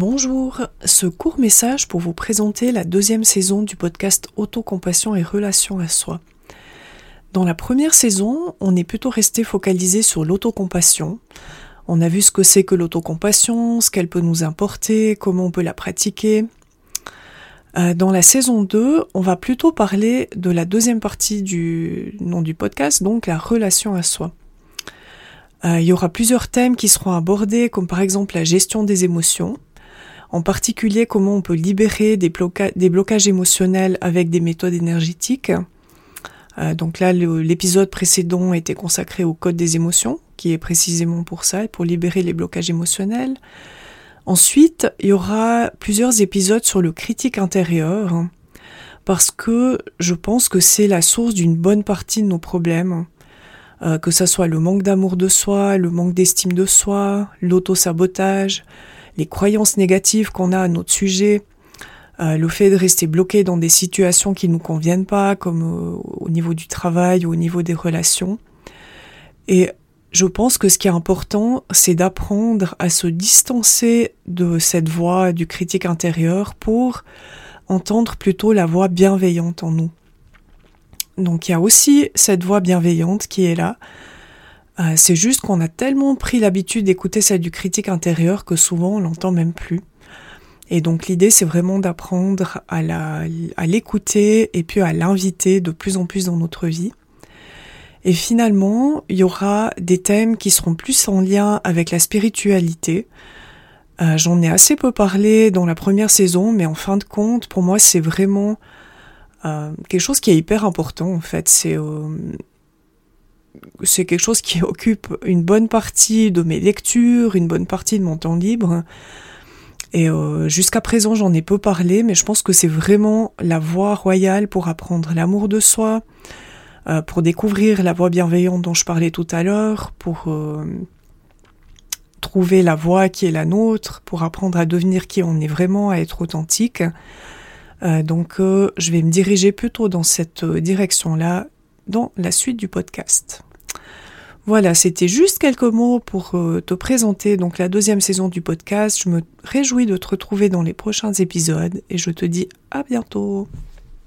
Bonjour, ce court message pour vous présenter la deuxième saison du podcast Autocompassion et Relation à soi. Dans la première saison, on est plutôt resté focalisé sur l'autocompassion. On a vu ce que c'est que l'autocompassion, ce qu'elle peut nous importer, comment on peut la pratiquer. Euh, dans la saison 2, on va plutôt parler de la deuxième partie du nom du podcast, donc la relation à soi. Euh, il y aura plusieurs thèmes qui seront abordés, comme par exemple la gestion des émotions, en particulier comment on peut libérer des, blocages émotionnels avec des méthodes énergétiques. Euh, donc là, l'épisode précédent était consacré au code des émotions, qui est précisément pour ça, pour libérer les blocages émotionnels. Ensuite, il y aura plusieurs épisodes sur le critique intérieur, parce que je pense que c'est la source d'une bonne partie de nos problèmes. Euh, que ça soit le manque d'amour de soi, le manque d'estime de soi, l'auto-sabotage, les croyances négatives qu'on a à notre sujet, euh, le fait de rester bloqué dans des situations qui ne nous conviennent pas, comme euh, au niveau du travail ou au niveau des relations. Et je pense que ce qui est important, c'est d'apprendre à se distancer de cette voix du critique intérieur pour entendre plutôt la voix bienveillante en nous. Donc il y a aussi cette voix bienveillante qui est là, euh, c'est juste qu'on a tellement pris l'habitude d'écouter celle du critique intérieur que souvent on l'entend même plus. Et donc l'idée c'est vraiment d'apprendre à l'écouter et puis à l'inviter de plus en plus dans notre vie. Et finalement, il y aura des thèmes qui seront plus en lien avec la spiritualité. Euh, j'en ai assez peu parlé dans la première saison, mais en fin de compte, pour moi, c'est vraiment euh, quelque chose qui est hyper important. En fait, c'est c'est quelque chose qui occupe une bonne partie de mes lectures, une bonne partie de mon temps libre. Et euh, jusqu'à présent, j'en ai peu parlé, mais je pense que c'est vraiment la voie royale pour apprendre l'amour de soi, euh, pour découvrir la voie bienveillante dont je parlais tout à l'heure, pour euh, trouver la voie qui est la nôtre, pour apprendre à devenir qui on est vraiment, à être authentique. donc, je vais me diriger plutôt dans cette direction-là dans la suite du podcast. Voilà, c'était juste quelques mots pour euh, te présenter donc la deuxième saison du podcast. Je me réjouis de te retrouver dans les prochains épisodes et je te dis à bientôt.